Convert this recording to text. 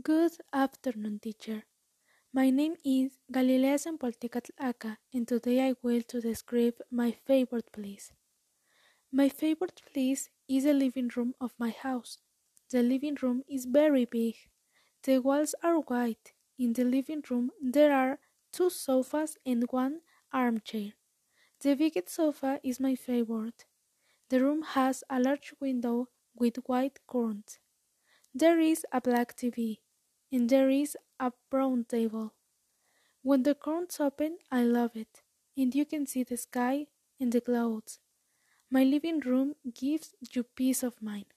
Good afternoon, teacher. My name is Galilea Sempolticatl Aka, and today I will to describe my favorite place. My favorite place is the living room of my house. The living room is very big. The walls are white. In the living room there are two sofas and one armchair. The biggest sofa is my favorite. The room has a large window with white curtains. There is a black TV, and there is a brown table. When the curtains open, I love it, and you can see the sky and the clouds. My living room gives you peace of mind.